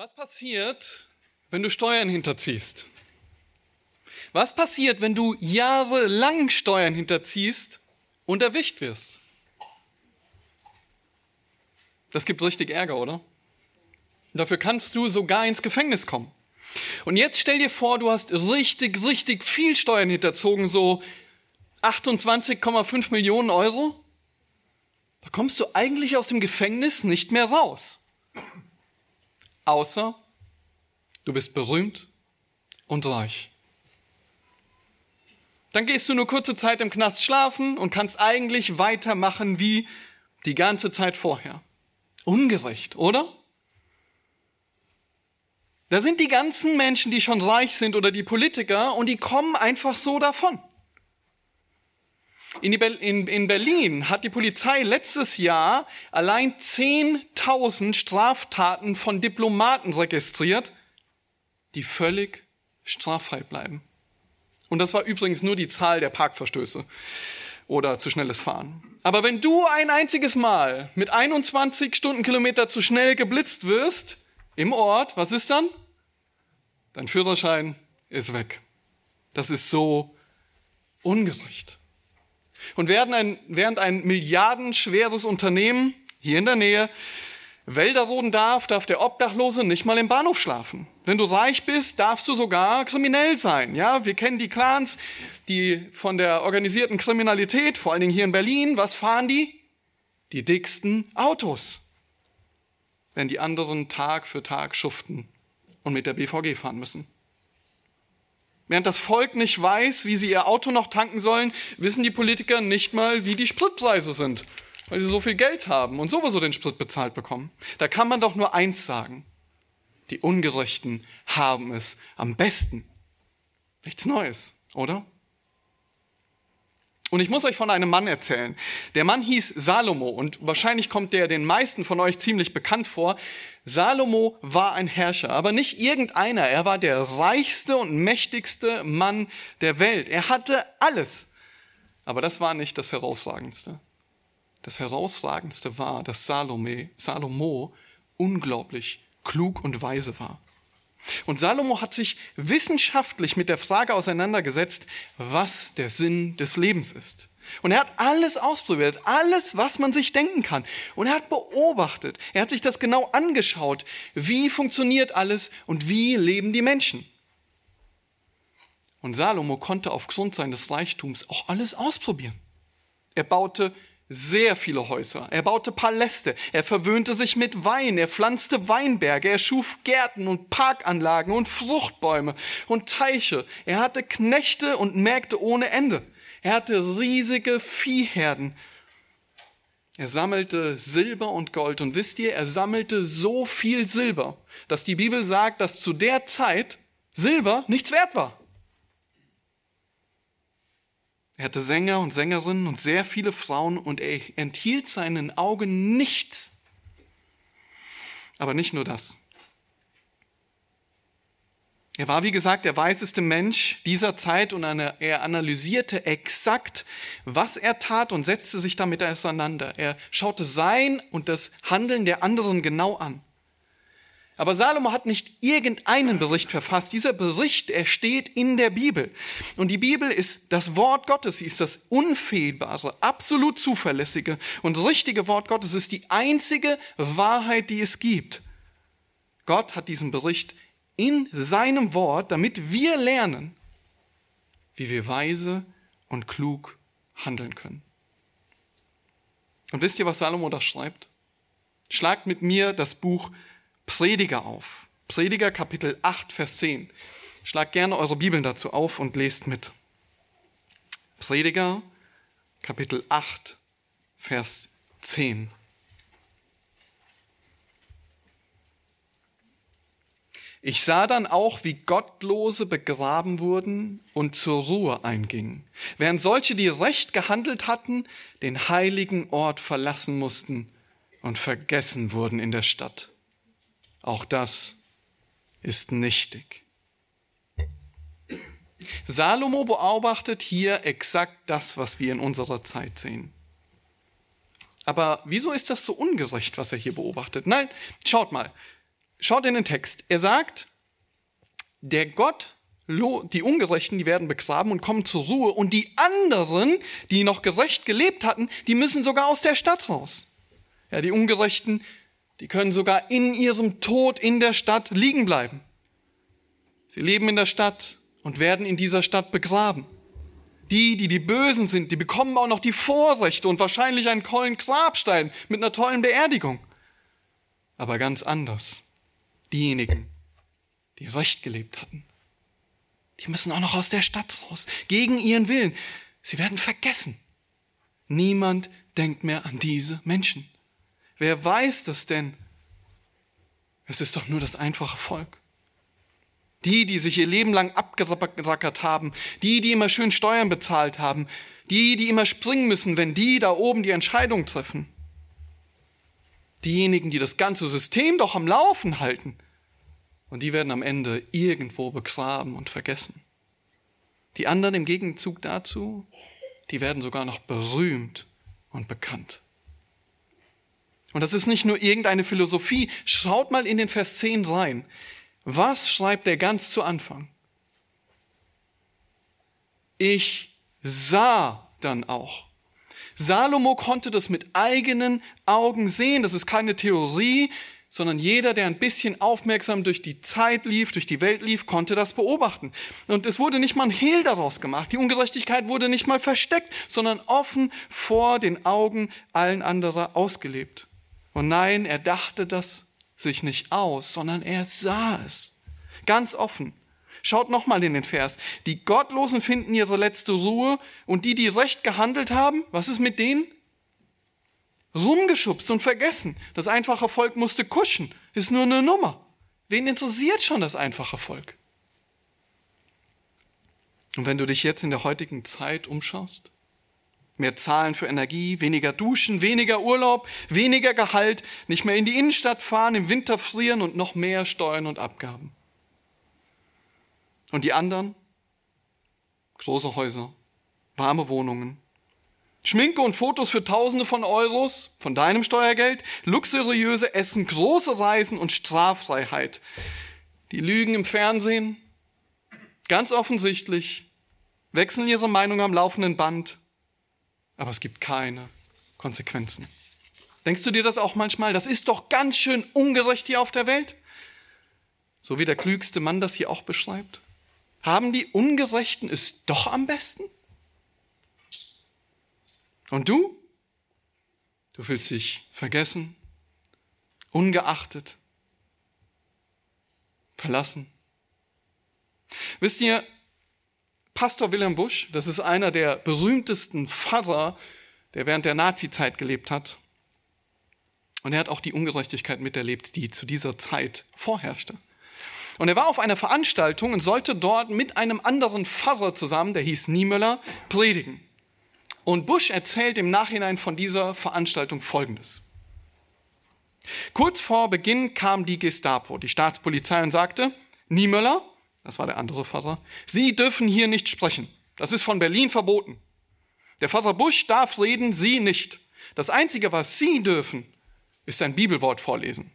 Was passiert, wenn du Steuern hinterziehst? Was passiert, wenn du jahrelang Steuern hinterziehst und erwischt wirst? Das gibt richtig Ärger, oder? Dafür kannst du sogar ins Gefängnis kommen. Und jetzt stell dir vor, du hast richtig, richtig viel Steuern hinterzogen, so 28,5 Millionen Euro. Da kommst du eigentlich aus dem Gefängnis nicht mehr raus außer du bist berühmt und reich. Dann gehst du nur kurze Zeit im Knast schlafen und kannst eigentlich weitermachen wie die ganze Zeit vorher. Ungerecht, oder? Da sind die ganzen Menschen, die schon reich sind oder die Politiker und die kommen einfach so davon. In, in, in, Berlin hat die Polizei letztes Jahr allein 10.000 Straftaten von Diplomaten registriert, die völlig straffrei bleiben. Und das war übrigens nur die Zahl der Parkverstöße oder zu schnelles Fahren. Aber wenn du ein einziges Mal mit 21 Stundenkilometer zu schnell geblitzt wirst im Ort, was ist dann? Dein Führerschein ist weg. Das ist so ungerecht. Und während ein, während ein milliardenschweres Unternehmen hier in der Nähe Wälder roden darf, darf der Obdachlose nicht mal im Bahnhof schlafen. Wenn du reich bist, darfst du sogar kriminell sein. Ja, wir kennen die Clans, die von der organisierten Kriminalität, vor allen Dingen hier in Berlin, was fahren die? Die dicksten Autos. Wenn die anderen Tag für Tag schuften und mit der BVG fahren müssen. Während das Volk nicht weiß, wie sie ihr Auto noch tanken sollen, wissen die Politiker nicht mal, wie die Spritpreise sind, weil sie so viel Geld haben und sowieso den Sprit bezahlt bekommen. Da kann man doch nur eins sagen. Die Ungerechten haben es am besten. Nichts Neues, oder? Und ich muss euch von einem Mann erzählen. Der Mann hieß Salomo und wahrscheinlich kommt der den meisten von euch ziemlich bekannt vor. Salomo war ein Herrscher, aber nicht irgendeiner. Er war der reichste und mächtigste Mann der Welt. Er hatte alles. Aber das war nicht das Herausragendste. Das Herausragendste war, dass Salome, Salomo unglaublich klug und weise war. Und Salomo hat sich wissenschaftlich mit der Frage auseinandergesetzt, was der Sinn des Lebens ist. Und er hat alles ausprobiert, alles, was man sich denken kann. Und er hat beobachtet, er hat sich das genau angeschaut, wie funktioniert alles und wie leben die Menschen. Und Salomo konnte aufgrund seines Reichtums auch alles ausprobieren. Er baute sehr viele Häuser. Er baute Paläste. Er verwöhnte sich mit Wein. Er pflanzte Weinberge. Er schuf Gärten und Parkanlagen und Fruchtbäume und Teiche. Er hatte Knechte und Mägde ohne Ende. Er hatte riesige Viehherden. Er sammelte Silber und Gold. Und wisst ihr, er sammelte so viel Silber, dass die Bibel sagt, dass zu der Zeit Silber nichts wert war. Er hatte Sänger und Sängerinnen und sehr viele Frauen und er enthielt seinen Augen nichts. Aber nicht nur das. Er war, wie gesagt, der weiseste Mensch dieser Zeit und er analysierte exakt, was er tat und setzte sich damit auseinander. Er schaute sein und das Handeln der anderen genau an. Aber Salomo hat nicht irgendeinen Bericht verfasst. Dieser Bericht, er steht in der Bibel. Und die Bibel ist das Wort Gottes. Sie ist das unfehlbare, absolut zuverlässige und richtige Wort Gottes. Es ist die einzige Wahrheit, die es gibt. Gott hat diesen Bericht in seinem Wort, damit wir lernen, wie wir weise und klug handeln können. Und wisst ihr, was Salomo da schreibt? Schlagt mit mir das Buch Prediger auf. Prediger Kapitel 8, Vers 10. Schlagt gerne eure Bibeln dazu auf und lest mit. Prediger Kapitel 8, Vers 10. Ich sah dann auch, wie Gottlose begraben wurden und zur Ruhe eingingen, während solche, die recht gehandelt hatten, den heiligen Ort verlassen mussten und vergessen wurden in der Stadt. Auch das ist nichtig. Salomo beobachtet hier exakt das, was wir in unserer Zeit sehen. Aber wieso ist das so ungerecht, was er hier beobachtet? Nein, schaut mal. schaut in den Text. Er sagt, der Gott, die Ungerechten, die werden begraben und kommen zur Ruhe. Und die anderen, die noch gerecht gelebt hatten, die müssen sogar aus der Stadt raus. Ja, die Ungerechten, die können sogar in ihrem Tod in der Stadt liegen bleiben. Sie leben in der Stadt und werden in dieser Stadt begraben. Die, die die Bösen sind, die bekommen auch noch die Vorrechte und wahrscheinlich einen tollen Grabstein mit einer tollen Beerdigung. Aber ganz anders. Diejenigen, die recht gelebt hatten, die müssen auch noch aus der Stadt raus, gegen ihren Willen. Sie werden vergessen. Niemand denkt mehr an diese Menschen. Wer weiß das denn? Es ist doch nur das einfache Volk. Die, die sich ihr Leben lang abgerackert haben, die, die immer schön Steuern bezahlt haben, die, die immer springen müssen, wenn die da oben die Entscheidung treffen. Diejenigen, die das ganze System doch am Laufen halten. Und die werden am Ende irgendwo begraben und vergessen. Die anderen im Gegenzug dazu, die werden sogar noch berühmt und bekannt. Und das ist nicht nur irgendeine Philosophie. Schaut mal in den Vers 10 rein. Was schreibt er ganz zu Anfang? Ich sah dann auch. Salomo konnte das mit eigenen Augen sehen. Das ist keine Theorie, sondern jeder, der ein bisschen aufmerksam durch die Zeit lief, durch die Welt lief, konnte das beobachten. Und es wurde nicht mal ein Hehl daraus gemacht. Die Ungerechtigkeit wurde nicht mal versteckt, sondern offen vor den Augen allen anderer ausgelebt. Und nein, er dachte das sich nicht aus, sondern er sah es. Ganz offen. Schaut nochmal in den Vers. Die Gottlosen finden ihre letzte Ruhe und die, die recht gehandelt haben, was ist mit denen? Rumgeschubst und vergessen. Das einfache Volk musste kuschen. Ist nur eine Nummer. Wen interessiert schon das einfache Volk? Und wenn du dich jetzt in der heutigen Zeit umschaust, Mehr Zahlen für Energie, weniger Duschen, weniger Urlaub, weniger Gehalt, nicht mehr in die Innenstadt fahren, im Winter frieren und noch mehr Steuern und Abgaben. Und die anderen? Große Häuser, warme Wohnungen, Schminke und Fotos für Tausende von Euros von deinem Steuergeld, luxuriöse Essen, große Reisen und Straffreiheit. Die lügen im Fernsehen, ganz offensichtlich, wechseln ihre Meinung am laufenden Band, aber es gibt keine Konsequenzen. Denkst du dir das auch manchmal? Das ist doch ganz schön ungerecht hier auf der Welt. So wie der klügste Mann das hier auch beschreibt. Haben die Ungerechten es doch am besten? Und du? Du fühlst dich vergessen, ungeachtet, verlassen. Wisst ihr, Pastor Wilhelm Busch, das ist einer der berühmtesten Pfarrer, der während der Nazizeit gelebt hat. Und er hat auch die Ungerechtigkeit miterlebt, die zu dieser Zeit vorherrschte. Und er war auf einer Veranstaltung und sollte dort mit einem anderen Pfarrer zusammen, der hieß Niemöller, predigen. Und Busch erzählt im Nachhinein von dieser Veranstaltung Folgendes. Kurz vor Beginn kam die Gestapo, die Staatspolizei, und sagte, Niemöller, das war der andere Vater, Sie dürfen hier nicht sprechen. Das ist von Berlin verboten. Der Vater Busch darf reden, Sie nicht. Das Einzige, was Sie dürfen, ist ein Bibelwort vorlesen.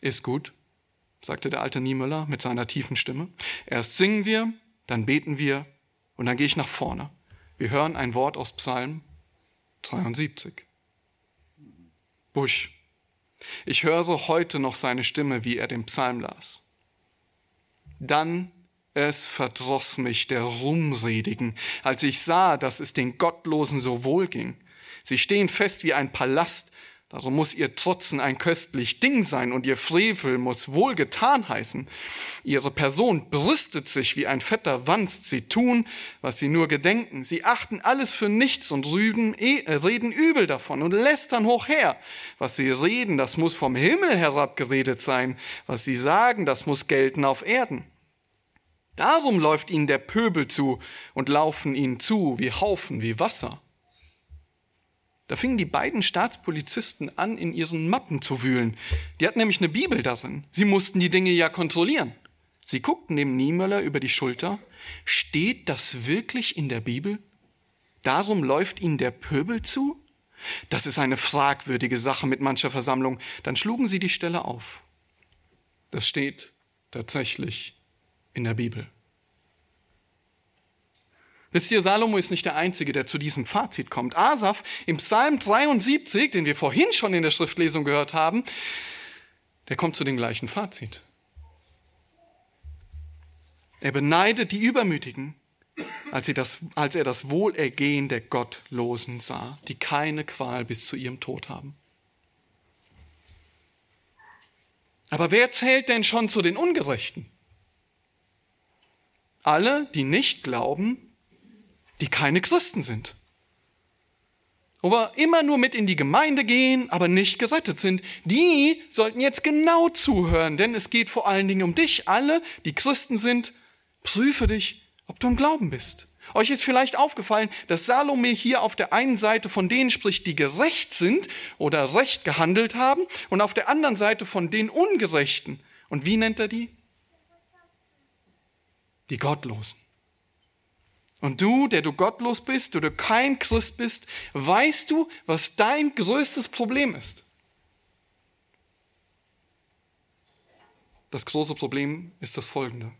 Ist gut, sagte der alte Niemöller mit seiner tiefen Stimme. Erst singen wir, dann beten wir und dann gehe ich nach vorne. Wir hören ein Wort aus Psalm 73. Busch. Ich höre heute noch seine Stimme, wie er den Psalm las. Dann es verdross mich der Ruhmredigen, als ich sah, dass es den Gottlosen so wohl ging. Sie stehen fest wie ein Palast, darum muss ihr Trotzen ein köstlich Ding sein und ihr Frevel muss wohlgetan heißen. Ihre Person brüstet sich wie ein fetter Wanst, sie tun, was sie nur gedenken. Sie achten alles für nichts und rüden, äh, reden übel davon und lästern hoch her. Was sie reden, das muss vom Himmel herabgeredet sein. Was sie sagen, das muss gelten auf Erden. Darum läuft ihnen der Pöbel zu und laufen ihnen zu wie Haufen, wie Wasser. Da fingen die beiden Staatspolizisten an, in ihren Mappen zu wühlen. Die hatten nämlich eine Bibel darin. Sie mussten die Dinge ja kontrollieren. Sie guckten dem Niemöller über die Schulter. Steht das wirklich in der Bibel? Darum läuft ihnen der Pöbel zu? Das ist eine fragwürdige Sache mit mancher Versammlung. Dann schlugen sie die Stelle auf. Das steht tatsächlich in der Bibel. Wisst ihr, Salomo ist nicht der Einzige, der zu diesem Fazit kommt. Asaf im Psalm 73, den wir vorhin schon in der Schriftlesung gehört haben, der kommt zu dem gleichen Fazit. Er beneidet die Übermütigen, als, das, als er das Wohlergehen der Gottlosen sah, die keine Qual bis zu ihrem Tod haben. Aber wer zählt denn schon zu den Ungerechten? Alle, die nicht glauben, die keine Christen sind. Aber immer nur mit in die Gemeinde gehen, aber nicht gerettet sind, die sollten jetzt genau zuhören, denn es geht vor allen Dingen um dich. Alle, die Christen sind, prüfe dich, ob du im Glauben bist. Euch ist vielleicht aufgefallen, dass Salome hier auf der einen Seite von denen spricht, die gerecht sind oder recht gehandelt haben, und auf der anderen Seite von den Ungerechten. Und wie nennt er die? Die Gottlosen. Und du, der du gottlos bist, oder kein Christ bist, weißt du, was dein größtes Problem ist? Das große Problem ist das folgende.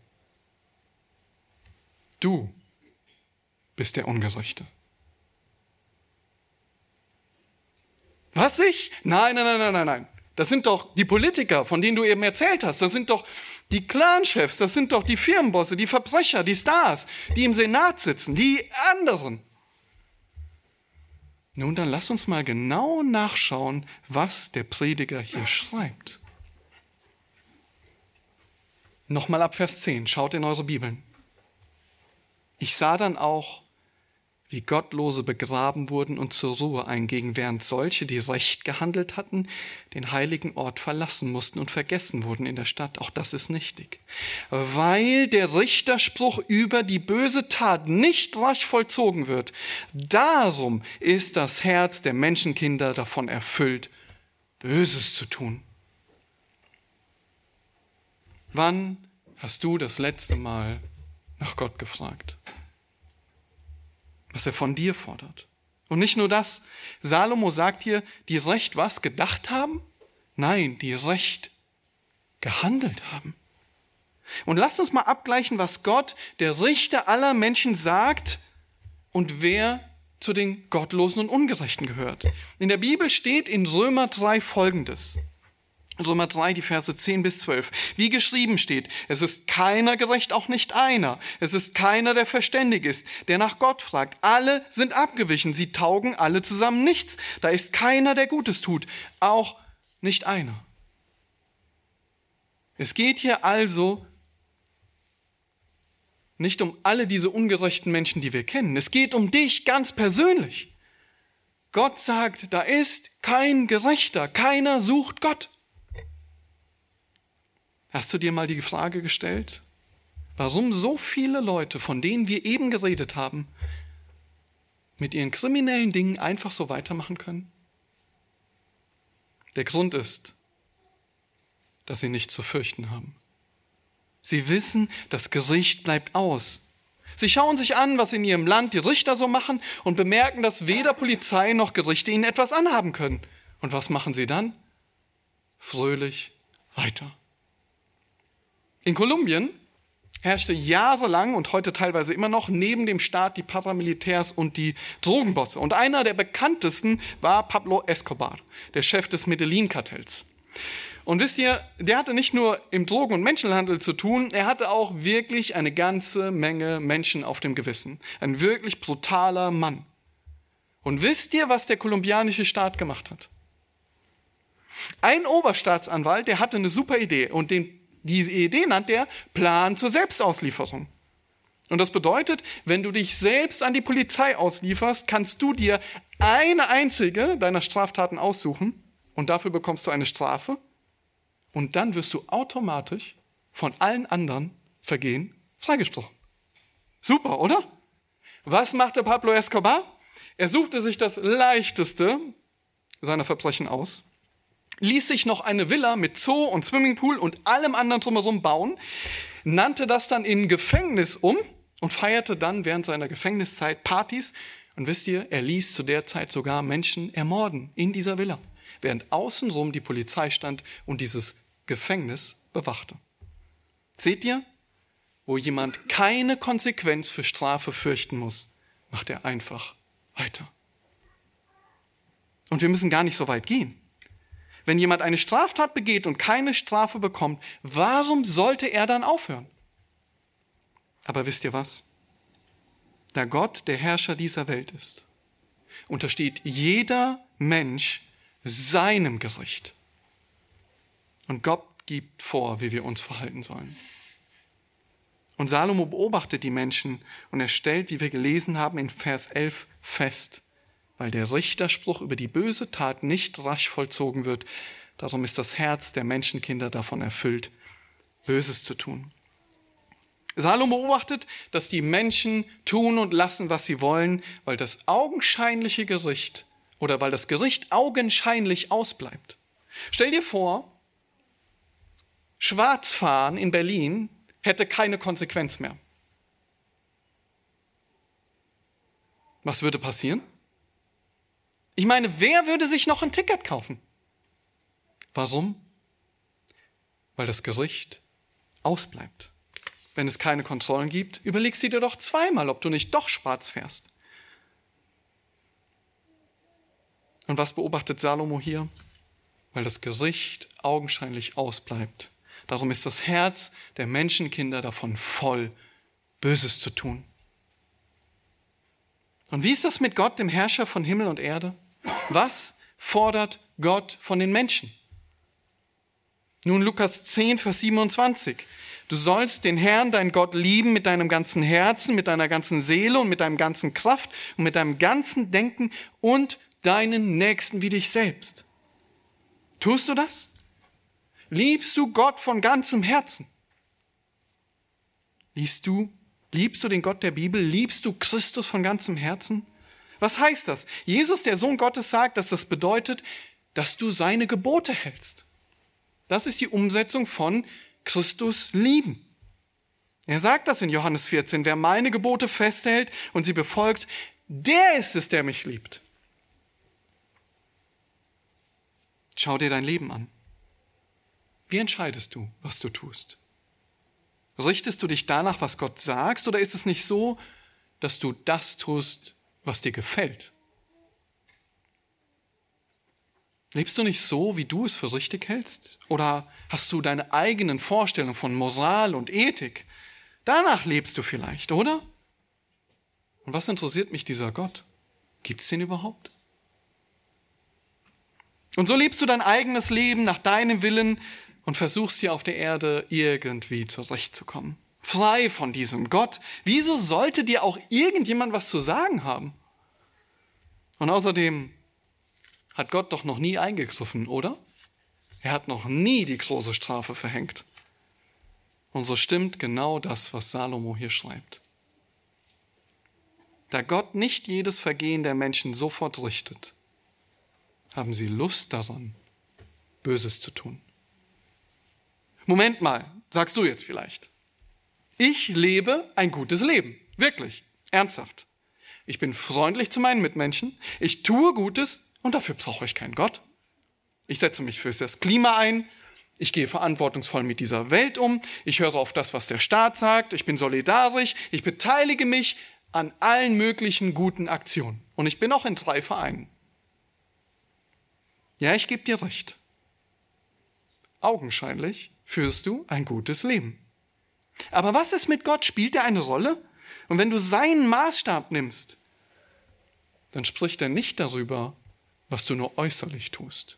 Du bist der Ungerechte. Was ich? Nein, nein, nein, nein, nein. Das sind doch die Politiker, von denen du eben erzählt hast. Das sind doch die Clanchefs, das sind doch die Firmenbosse, die Verbrecher, die Stars, die im Senat sitzen, die anderen. Nun, dann lass uns mal genau nachschauen, was der Prediger hier schreibt. Nochmal ab Vers 10, schaut in eure Bibeln. Ich sah dann auch wie Gottlose begraben wurden und zur Ruhe eingingen, während solche, die recht gehandelt hatten, den heiligen Ort verlassen mussten und vergessen wurden in der Stadt. Auch das ist nichtig. Weil der Richterspruch über die böse Tat nicht rasch vollzogen wird, darum ist das Herz der Menschenkinder davon erfüllt, Böses zu tun. Wann hast du das letzte Mal nach Gott gefragt? Was er von dir fordert. Und nicht nur das, Salomo sagt hier, die recht was gedacht haben? Nein, die recht gehandelt haben. Und lasst uns mal abgleichen, was Gott, der Richter aller Menschen, sagt und wer zu den Gottlosen und Ungerechten gehört. In der Bibel steht in Römer 3 folgendes. Römer 3, die Verse 10 bis 12. Wie geschrieben steht, es ist keiner gerecht, auch nicht einer. Es ist keiner, der verständig ist, der nach Gott fragt. Alle sind abgewichen, sie taugen alle zusammen nichts. Da ist keiner, der Gutes tut, auch nicht einer. Es geht hier also nicht um alle diese ungerechten Menschen, die wir kennen. Es geht um dich ganz persönlich. Gott sagt, da ist kein Gerechter, keiner sucht Gott. Hast du dir mal die Frage gestellt, warum so viele Leute, von denen wir eben geredet haben, mit ihren kriminellen Dingen einfach so weitermachen können? Der Grund ist, dass sie nichts zu fürchten haben. Sie wissen, das Gericht bleibt aus. Sie schauen sich an, was in ihrem Land die Richter so machen und bemerken, dass weder Polizei noch Gerichte ihnen etwas anhaben können. Und was machen sie dann? Fröhlich weiter. In Kolumbien herrschte jahrelang und heute teilweise immer noch neben dem Staat die Paramilitärs und die Drogenbosse. Und einer der bekanntesten war Pablo Escobar, der Chef des Medellin-Kartells. Und wisst ihr, der hatte nicht nur im Drogen- und Menschenhandel zu tun, er hatte auch wirklich eine ganze Menge Menschen auf dem Gewissen. Ein wirklich brutaler Mann. Und wisst ihr, was der kolumbianische Staat gemacht hat? Ein Oberstaatsanwalt, der hatte eine super Idee und den diese Idee nannt er Plan zur Selbstauslieferung. Und das bedeutet, wenn du dich selbst an die Polizei auslieferst, kannst du dir eine einzige deiner Straftaten aussuchen und dafür bekommst du eine Strafe und dann wirst du automatisch von allen anderen Vergehen freigesprochen. Super, oder? Was machte Pablo Escobar? Er suchte sich das leichteste seiner Verbrechen aus ließ sich noch eine Villa mit Zoo und Swimmingpool und allem anderen drumherum bauen, nannte das dann in Gefängnis um und feierte dann während seiner Gefängniszeit Partys. Und wisst ihr, er ließ zu der Zeit sogar Menschen ermorden in dieser Villa, während außenrum die Polizei stand und dieses Gefängnis bewachte. Seht ihr, wo jemand keine Konsequenz für Strafe fürchten muss, macht er einfach weiter. Und wir müssen gar nicht so weit gehen. Wenn jemand eine Straftat begeht und keine Strafe bekommt, warum sollte er dann aufhören? Aber wisst ihr was? Da Gott der Herrscher dieser Welt ist, untersteht jeder Mensch seinem Gericht. Und Gott gibt vor, wie wir uns verhalten sollen. Und Salomo beobachtet die Menschen und er stellt, wie wir gelesen haben in Vers 11, fest, weil der Richterspruch über die böse Tat nicht rasch vollzogen wird, darum ist das Herz der Menschenkinder davon erfüllt, Böses zu tun. Salomo beobachtet, dass die Menschen tun und lassen, was sie wollen, weil das augenscheinliche Gericht oder weil das Gericht augenscheinlich ausbleibt. Stell dir vor, Schwarzfahren in Berlin hätte keine Konsequenz mehr. Was würde passieren? Ich meine, wer würde sich noch ein Ticket kaufen? Warum? Weil das Gericht ausbleibt. Wenn es keine Kontrollen gibt, überlegst du dir doch zweimal, ob du nicht doch schwarz fährst. Und was beobachtet Salomo hier? Weil das Gericht augenscheinlich ausbleibt. Darum ist das Herz der Menschenkinder davon voll, Böses zu tun. Und wie ist das mit Gott, dem Herrscher von Himmel und Erde? Was fordert Gott von den Menschen? Nun Lukas 10, Vers 27. Du sollst den Herrn, dein Gott, lieben mit deinem ganzen Herzen, mit deiner ganzen Seele und mit deinem ganzen Kraft und mit deinem ganzen Denken und deinen Nächsten wie dich selbst. Tust du das? Liebst du Gott von ganzem Herzen? Liebst du, liebst du den Gott der Bibel? Liebst du Christus von ganzem Herzen? Was heißt das? Jesus, der Sohn Gottes, sagt, dass das bedeutet, dass du seine Gebote hältst. Das ist die Umsetzung von Christus lieben. Er sagt das in Johannes 14, wer meine Gebote festhält und sie befolgt, der ist es, der mich liebt. Schau dir dein Leben an. Wie entscheidest du, was du tust? Richtest du dich danach, was Gott sagt, oder ist es nicht so, dass du das tust, was dir gefällt? Lebst du nicht so, wie du es für richtig hältst? Oder hast du deine eigenen Vorstellungen von Moral und Ethik? Danach lebst du vielleicht, oder? Und was interessiert mich dieser Gott? Gibt es den überhaupt? Und so lebst du dein eigenes Leben nach deinem Willen und versuchst hier auf der Erde irgendwie zurechtzukommen. Frei von diesem Gott. Wieso sollte dir auch irgendjemand was zu sagen haben? Und außerdem hat Gott doch noch nie eingegriffen, oder? Er hat noch nie die große Strafe verhängt. Und so stimmt genau das, was Salomo hier schreibt. Da Gott nicht jedes Vergehen der Menschen sofort richtet, haben sie Lust daran, Böses zu tun. Moment mal, sagst du jetzt vielleicht. Ich lebe ein gutes Leben. Wirklich. Ernsthaft. Ich bin freundlich zu meinen Mitmenschen. Ich tue Gutes und dafür brauche ich keinen Gott. Ich setze mich für das Klima ein. Ich gehe verantwortungsvoll mit dieser Welt um. Ich höre auf das, was der Staat sagt. Ich bin solidarisch. Ich beteilige mich an allen möglichen guten Aktionen. Und ich bin auch in drei Vereinen. Ja, ich gebe dir recht. Augenscheinlich führst du ein gutes Leben. Aber was ist mit Gott? Spielt er eine Rolle? Und wenn du seinen Maßstab nimmst, dann spricht er nicht darüber, was du nur äußerlich tust,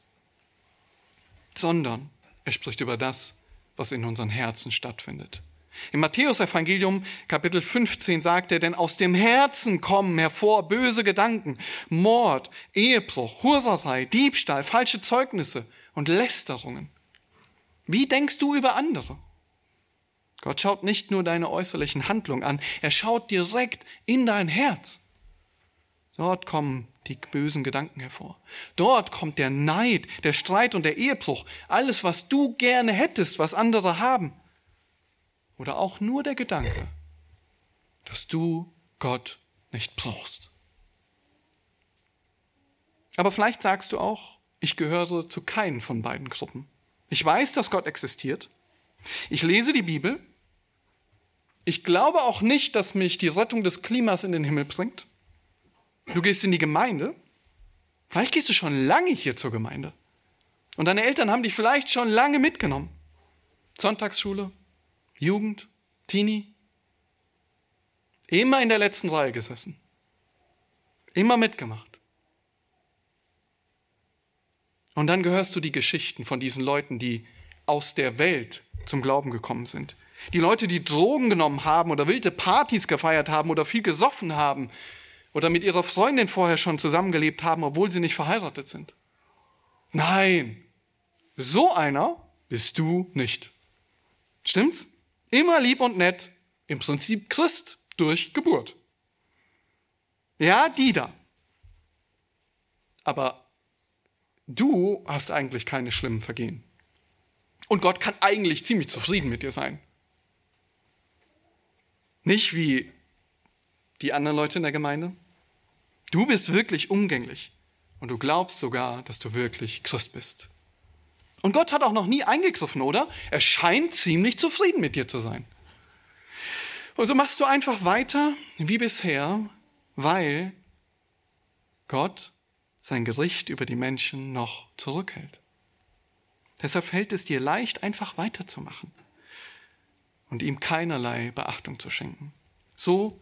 sondern er spricht über das, was in unseren Herzen stattfindet. Im Matthäusevangelium Kapitel 15 sagt er, denn aus dem Herzen kommen hervor böse Gedanken, Mord, Ehebruch, Hurerei, Diebstahl, falsche Zeugnisse und Lästerungen. Wie denkst du über andere? Gott schaut nicht nur deine äußerlichen Handlungen an, er schaut direkt in dein Herz. Dort kommen die bösen Gedanken hervor. Dort kommt der Neid, der Streit und der Ehebruch, alles, was du gerne hättest, was andere haben. Oder auch nur der Gedanke, dass du Gott nicht brauchst. Aber vielleicht sagst du auch, ich gehöre zu keinen von beiden Gruppen. Ich weiß, dass Gott existiert. Ich lese die Bibel. Ich glaube auch nicht, dass mich die Rettung des Klimas in den Himmel bringt. Du gehst in die Gemeinde. Vielleicht gehst du schon lange hier zur Gemeinde. Und deine Eltern haben dich vielleicht schon lange mitgenommen. Sonntagsschule, Jugend, Teenie. Immer in der letzten Reihe gesessen. Immer mitgemacht. Und dann gehörst du die Geschichten von diesen Leuten, die aus der Welt zum Glauben gekommen sind. Die Leute, die Drogen genommen haben oder wilde Partys gefeiert haben oder viel gesoffen haben oder mit ihrer Freundin vorher schon zusammengelebt haben, obwohl sie nicht verheiratet sind. Nein, so einer bist du nicht. Stimmt's? Immer lieb und nett, im Prinzip Christ durch Geburt. Ja, die da. Aber du hast eigentlich keine schlimmen Vergehen. Und Gott kann eigentlich ziemlich zufrieden mit dir sein. Nicht wie die anderen Leute in der Gemeinde. Du bist wirklich umgänglich und du glaubst sogar, dass du wirklich Christ bist. Und Gott hat auch noch nie eingegriffen, oder? Er scheint ziemlich zufrieden mit dir zu sein. Und so machst du einfach weiter wie bisher, weil Gott sein Gericht über die Menschen noch zurückhält. Deshalb fällt es dir leicht, einfach weiterzumachen und ihm keinerlei Beachtung zu schenken. So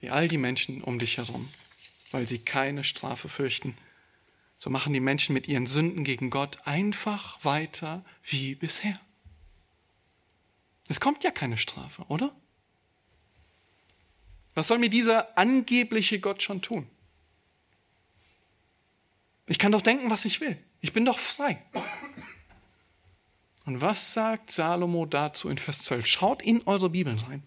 wie all die Menschen um dich herum, weil sie keine Strafe fürchten. So machen die Menschen mit ihren Sünden gegen Gott einfach weiter wie bisher. Es kommt ja keine Strafe, oder? Was soll mir dieser angebliche Gott schon tun? Ich kann doch denken, was ich will. Ich bin doch frei. Und was sagt Salomo dazu in Vers 12? Schaut in eure Bibeln rein.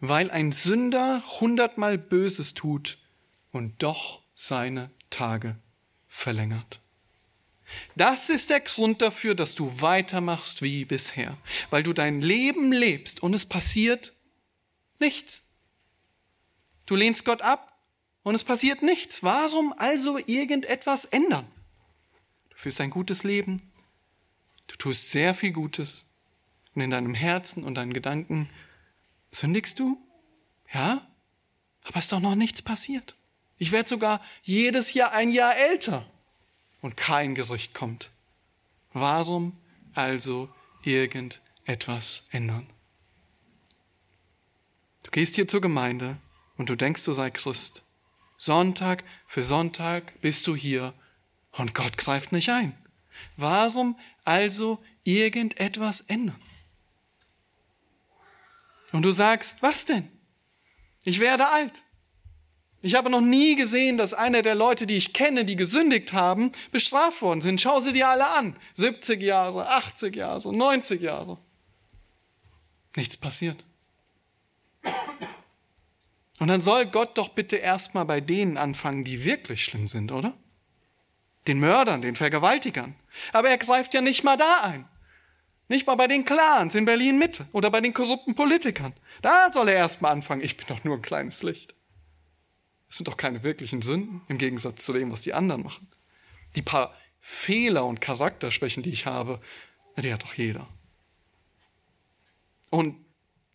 Weil ein Sünder hundertmal Böses tut und doch seine Tage verlängert. Das ist der Grund dafür, dass du weitermachst wie bisher, weil du dein Leben lebst und es passiert nichts. Du lehnst Gott ab und es passiert nichts. Warum also irgendetwas ändern? Du führst ein gutes Leben, du tust sehr viel Gutes und in deinem Herzen und deinen Gedanken sündigst du? Ja, aber es ist doch noch nichts passiert. Ich werde sogar jedes Jahr ein Jahr älter und kein Gericht kommt. Warum also irgendetwas ändern? Du gehst hier zur Gemeinde und du denkst, du sei Christ. Sonntag für Sonntag bist du hier und Gott greift nicht ein. Warum also irgendetwas ändern? Und du sagst, was denn? Ich werde alt. Ich habe noch nie gesehen, dass einer der Leute, die ich kenne, die gesündigt haben, bestraft worden sind. Schau sie dir alle an. 70 Jahre, 80 Jahre, 90 Jahre. Nichts passiert. Und dann soll Gott doch bitte erstmal bei denen anfangen, die wirklich schlimm sind, oder? Den Mördern, den Vergewaltigern. Aber er greift ja nicht mal da ein. Nicht mal bei den Clans in Berlin Mitte oder bei den korrupten Politikern. Da soll er erstmal anfangen. Ich bin doch nur ein kleines Licht. Das sind doch keine wirklichen Sünden im Gegensatz zu dem, was die anderen machen. Die paar Fehler und Charakterschwächen, die ich habe, die hat doch jeder. Und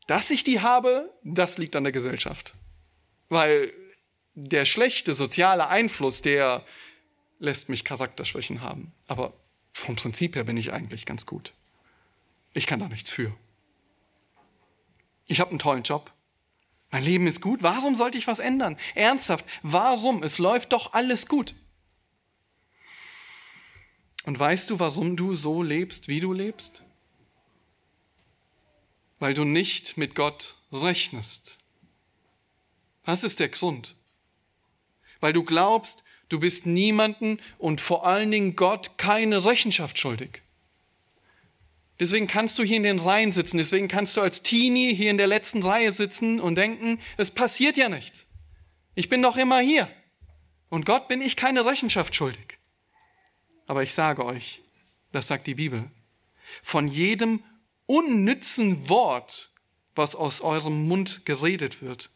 dass ich die habe, das liegt an der Gesellschaft. Weil der schlechte soziale Einfluss, der lässt mich Charakterschwächen haben. Aber vom Prinzip her bin ich eigentlich ganz gut. Ich kann da nichts für. Ich habe einen tollen Job. Mein Leben ist gut. Warum sollte ich was ändern? Ernsthaft, warum? Es läuft doch alles gut. Und weißt du, warum du so lebst, wie du lebst? Weil du nicht mit Gott rechnest. Das ist der Grund. Weil du glaubst, du bist niemanden und vor allen Dingen Gott keine Rechenschaft schuldig. Deswegen kannst du hier in den Reihen sitzen. Deswegen kannst du als Teenie hier in der letzten Reihe sitzen und denken, es passiert ja nichts. Ich bin doch immer hier. Und Gott bin ich keine Rechenschaft schuldig. Aber ich sage euch, das sagt die Bibel, von jedem unnützen Wort, was aus eurem Mund geredet wird,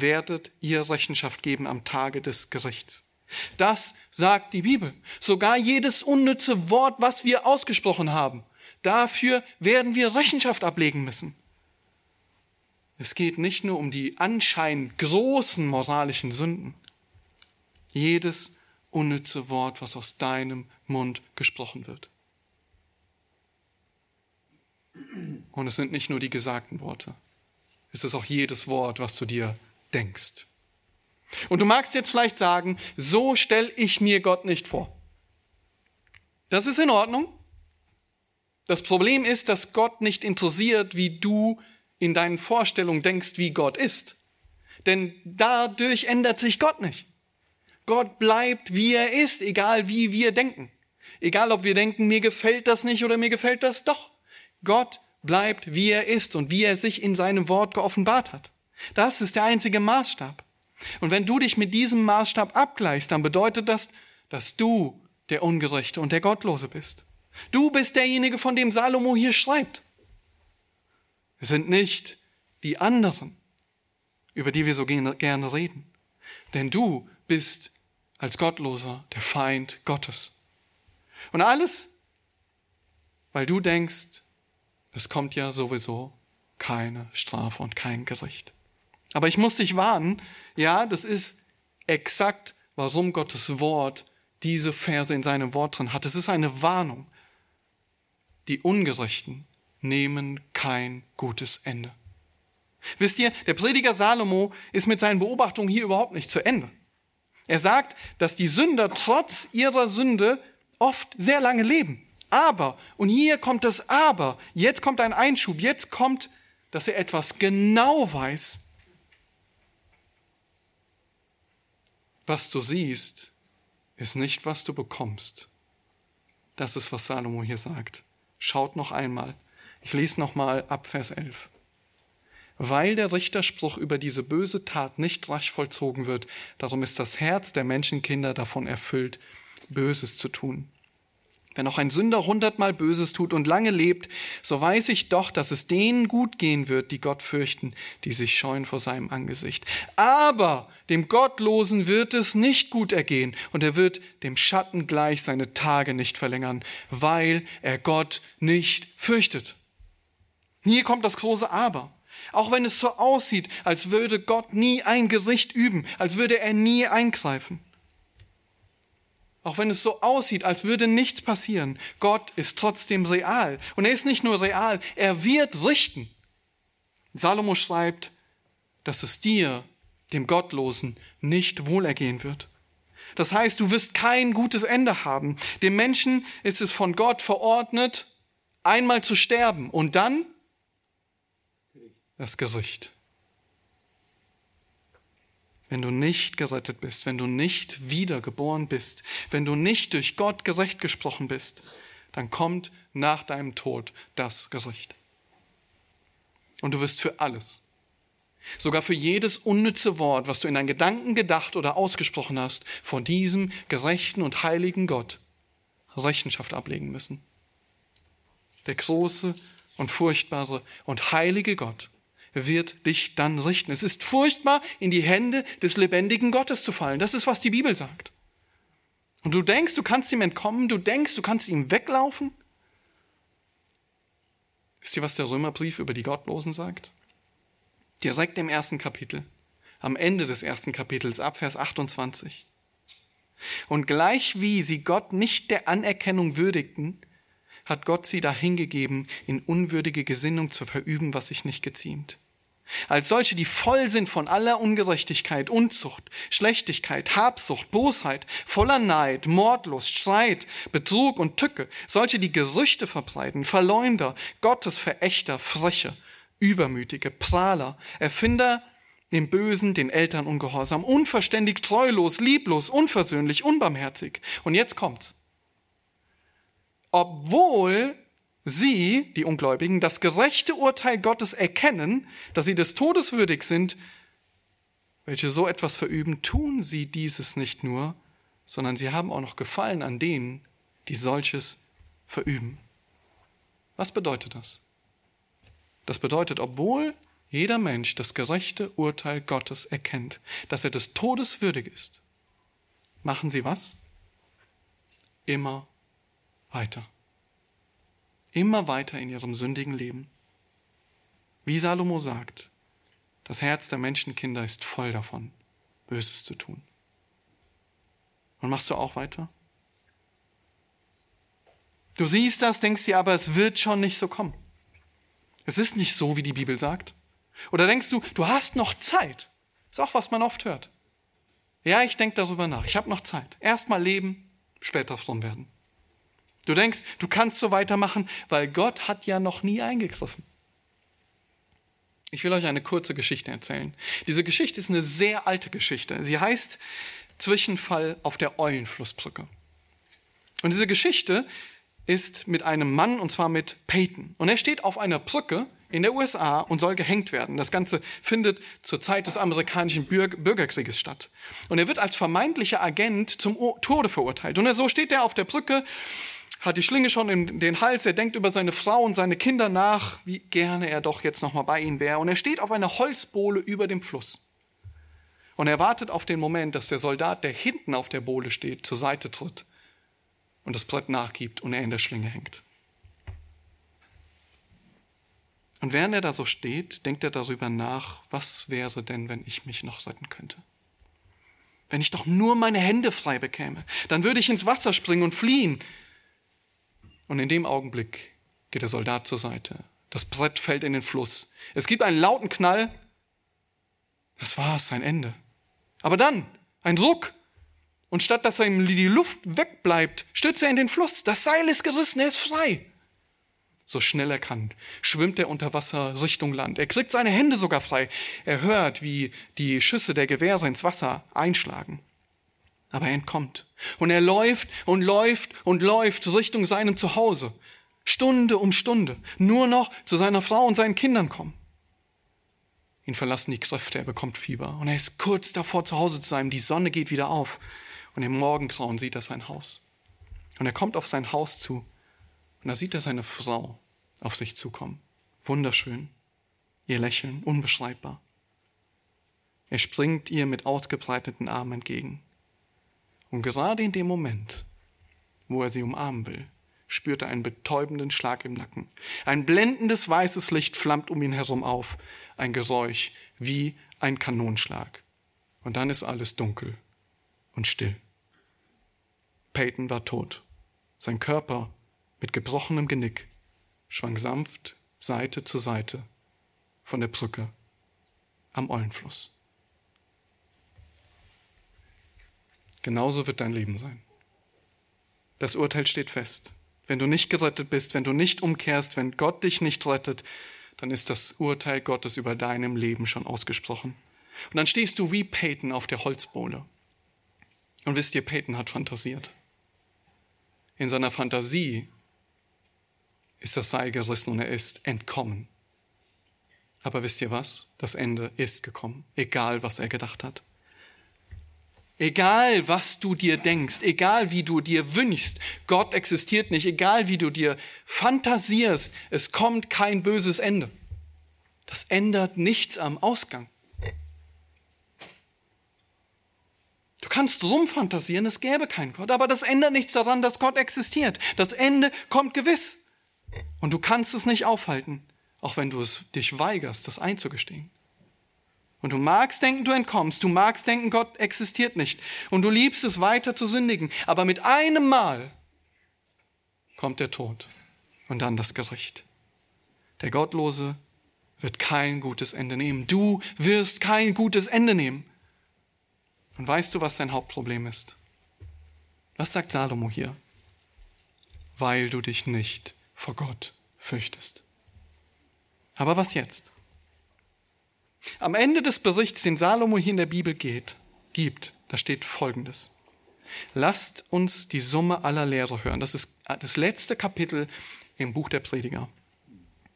werdet ihr Rechenschaft geben am Tage des Gerichts. Das sagt die Bibel. Sogar jedes unnütze Wort, was wir ausgesprochen haben, dafür werden wir Rechenschaft ablegen müssen. Es geht nicht nur um die anscheinend großen moralischen Sünden. Jedes unnütze Wort, was aus deinem Mund gesprochen wird. Und es sind nicht nur die gesagten Worte. Es ist auch jedes Wort, was du dir denkst. Und du magst jetzt vielleicht sagen, so stelle ich mir Gott nicht vor. Das ist in Ordnung. Das Problem ist, dass Gott nicht interessiert, wie du in deinen Vorstellungen denkst, wie Gott ist. Denn dadurch ändert sich Gott nicht. Gott bleibt, wie er ist, egal wie wir denken. Egal, ob wir denken, mir gefällt das nicht oder mir gefällt das doch. Gott bleibt, wie er ist und wie er sich in seinem Wort geoffenbart hat. Das ist der einzige Maßstab. Und wenn du dich mit diesem Maßstab abgleichst, dann bedeutet das, dass du der Ungerechte und der Gottlose bist. Du bist derjenige, von dem Salomo hier schreibt. Es sind nicht die anderen, über die wir so gerne reden. Denn du bist als Gottloser der Feind Gottes. Und alles, weil du denkst, es kommt ja sowieso keine Strafe und kein Gericht. Aber ich muss dich warnen, ja, das ist exakt, warum Gottes Wort diese Verse in seinem Wort drin hat. Es ist eine Warnung. Die Ungerechten nehmen kein gutes Ende. Wisst ihr, der Prediger Salomo ist mit seinen Beobachtungen hier überhaupt nicht zu Ende. Er sagt, dass die Sünder trotz ihrer Sünde oft sehr lange leben. Aber, und hier kommt das Aber, jetzt kommt ein Einschub, jetzt kommt, dass er etwas genau weiß. Was du siehst, ist nicht, was du bekommst. Das ist, was Salomo hier sagt. Schaut noch einmal. Ich lese noch mal ab Vers 11. Weil der Richterspruch über diese böse Tat nicht rasch vollzogen wird, darum ist das Herz der Menschenkinder davon erfüllt, Böses zu tun. Wenn auch ein Sünder hundertmal Böses tut und lange lebt, so weiß ich doch, dass es denen gut gehen wird, die Gott fürchten, die sich scheuen vor seinem Angesicht. Aber dem Gottlosen wird es nicht gut ergehen und er wird dem Schatten gleich seine Tage nicht verlängern, weil er Gott nicht fürchtet. Hier kommt das große Aber. Auch wenn es so aussieht, als würde Gott nie ein Gericht üben, als würde er nie eingreifen. Auch wenn es so aussieht, als würde nichts passieren, Gott ist trotzdem real. Und er ist nicht nur real, er wird richten. Salomo schreibt, dass es dir, dem Gottlosen, nicht wohlergehen wird. Das heißt, du wirst kein gutes Ende haben. Dem Menschen ist es von Gott verordnet, einmal zu sterben und dann das Gericht wenn du nicht gerettet bist, wenn du nicht wiedergeboren bist, wenn du nicht durch Gott gerecht gesprochen bist, dann kommt nach deinem Tod das Gericht. Und du wirst für alles, sogar für jedes unnütze Wort, was du in deinen Gedanken gedacht oder ausgesprochen hast, vor diesem gerechten und heiligen Gott Rechenschaft ablegen müssen. Der große und furchtbare und heilige Gott wird dich dann richten. Es ist furchtbar, in die Hände des lebendigen Gottes zu fallen. Das ist, was die Bibel sagt. Und du denkst, du kannst ihm entkommen, du denkst, du kannst ihm weglaufen. Wisst ihr, was der Römerbrief über die Gottlosen sagt? Direkt im ersten Kapitel, am Ende des ersten Kapitels, ab Vers 28. Und gleich wie sie Gott nicht der Anerkennung würdigten, hat Gott sie dahingegeben, in unwürdige Gesinnung zu verüben, was sich nicht geziemt als solche, die voll sind von aller Ungerechtigkeit, Unzucht, Schlechtigkeit, Habsucht, Bosheit, voller Neid, Mordlust, Streit, Betrug und Tücke, solche, die Gerüchte verbreiten, Verleumder, Gottesverächter, Freche, Übermütige, Prahler, Erfinder dem Bösen, den Eltern ungehorsam, unverständig, treulos, lieblos, unversöhnlich, unbarmherzig. Und jetzt kommt's. Obwohl sie, die Ungläubigen, das gerechte Urteil Gottes erkennen, dass sie des Todes würdig sind, welche so etwas verüben, tun sie dieses nicht nur, sondern sie haben auch noch Gefallen an denen, die solches verüben. Was bedeutet das? Das bedeutet, obwohl jeder Mensch das gerechte Urteil Gottes erkennt, dass er des Todes würdig ist, machen sie was? Immer weiter. Immer weiter in ihrem sündigen Leben. Wie Salomo sagt, das Herz der Menschenkinder ist voll davon, Böses zu tun. Und machst du auch weiter? Du siehst das, denkst dir aber, es wird schon nicht so kommen. Es ist nicht so, wie die Bibel sagt. Oder denkst du, du hast noch Zeit? Ist auch, was man oft hört. Ja, ich denke darüber nach. Ich habe noch Zeit. Erstmal leben, später fromm werden. Du denkst, du kannst so weitermachen, weil Gott hat ja noch nie eingegriffen. Ich will euch eine kurze Geschichte erzählen. Diese Geschichte ist eine sehr alte Geschichte. Sie heißt Zwischenfall auf der Eulenflussbrücke. Und diese Geschichte ist mit einem Mann, und zwar mit Peyton. Und er steht auf einer Brücke in der USA und soll gehängt werden. Das Ganze findet zur Zeit des amerikanischen Bürgerkrieges statt. Und er wird als vermeintlicher Agent zum Tode verurteilt. Und so steht er auf der Brücke, hat die Schlinge schon in den Hals, er denkt über seine Frau und seine Kinder nach, wie gerne er doch jetzt nochmal bei ihnen wäre. Und er steht auf einer Holzbohle über dem Fluss. Und er wartet auf den Moment, dass der Soldat, der hinten auf der Bohle steht, zur Seite tritt und das Brett nachgibt und er in der Schlinge hängt. Und während er da so steht, denkt er darüber nach, was wäre denn, wenn ich mich noch retten könnte? Wenn ich doch nur meine Hände frei bekäme, dann würde ich ins Wasser springen und fliehen. Und in dem Augenblick geht der Soldat zur Seite. Das Brett fällt in den Fluss. Es gibt einen lauten Knall. Das war es, sein Ende. Aber dann ein Ruck und statt dass ihm die Luft wegbleibt, stürzt er in den Fluss. Das Seil ist gerissen, er ist frei. So schnell er kann, schwimmt er unter Wasser Richtung Land. Er kriegt seine Hände sogar frei. Er hört, wie die Schüsse der Gewehre ins Wasser einschlagen. Aber er entkommt. Und er läuft und läuft und läuft Richtung seinem Zuhause. Stunde um Stunde. Nur noch zu seiner Frau und seinen Kindern kommen. Ihn verlassen die Kräfte, er bekommt Fieber. Und er ist kurz davor, zu Hause zu sein. Die Sonne geht wieder auf. Und im Morgengrauen sieht er sein Haus. Und er kommt auf sein Haus zu. Und da sieht er seine Frau auf sich zukommen. Wunderschön. Ihr Lächeln, unbeschreibbar. Er springt ihr mit ausgebreiteten Armen entgegen. Und gerade in dem Moment, wo er sie umarmen will, spürt er einen betäubenden Schlag im Nacken. Ein blendendes weißes Licht flammt um ihn herum auf, ein Geräusch wie ein Kanonschlag. Und dann ist alles dunkel und still. Peyton war tot. Sein Körper mit gebrochenem Genick schwang sanft Seite zu Seite von der Brücke am Eulenfluss. Genauso wird dein Leben sein. Das Urteil steht fest. Wenn du nicht gerettet bist, wenn du nicht umkehrst, wenn Gott dich nicht rettet, dann ist das Urteil Gottes über deinem Leben schon ausgesprochen. Und dann stehst du wie Peyton auf der Holzbohle. Und wisst ihr, Peyton hat fantasiert. In seiner Fantasie ist das Seil gerissen und er ist entkommen. Aber wisst ihr was? Das Ende ist gekommen, egal was er gedacht hat. Egal, was du dir denkst, egal wie du dir wünschst, Gott existiert nicht, egal wie du dir fantasierst, es kommt kein böses Ende. Das ändert nichts am Ausgang. Du kannst rumfantasieren, es gäbe keinen Gott, aber das ändert nichts daran, dass Gott existiert. Das Ende kommt gewiss. Und du kannst es nicht aufhalten, auch wenn du es dich weigerst, das einzugestehen. Und du magst denken, du entkommst, du magst denken, Gott existiert nicht. Und du liebst es weiter zu sündigen. Aber mit einem Mal kommt der Tod und dann das Gericht. Der Gottlose wird kein gutes Ende nehmen. Du wirst kein gutes Ende nehmen. Und weißt du, was sein Hauptproblem ist? Was sagt Salomo hier? Weil du dich nicht vor Gott fürchtest. Aber was jetzt? Am Ende des Berichts, den Salomo hier in der Bibel geht, gibt, da steht Folgendes. Lasst uns die Summe aller Lehre hören. Das ist das letzte Kapitel im Buch der Prediger.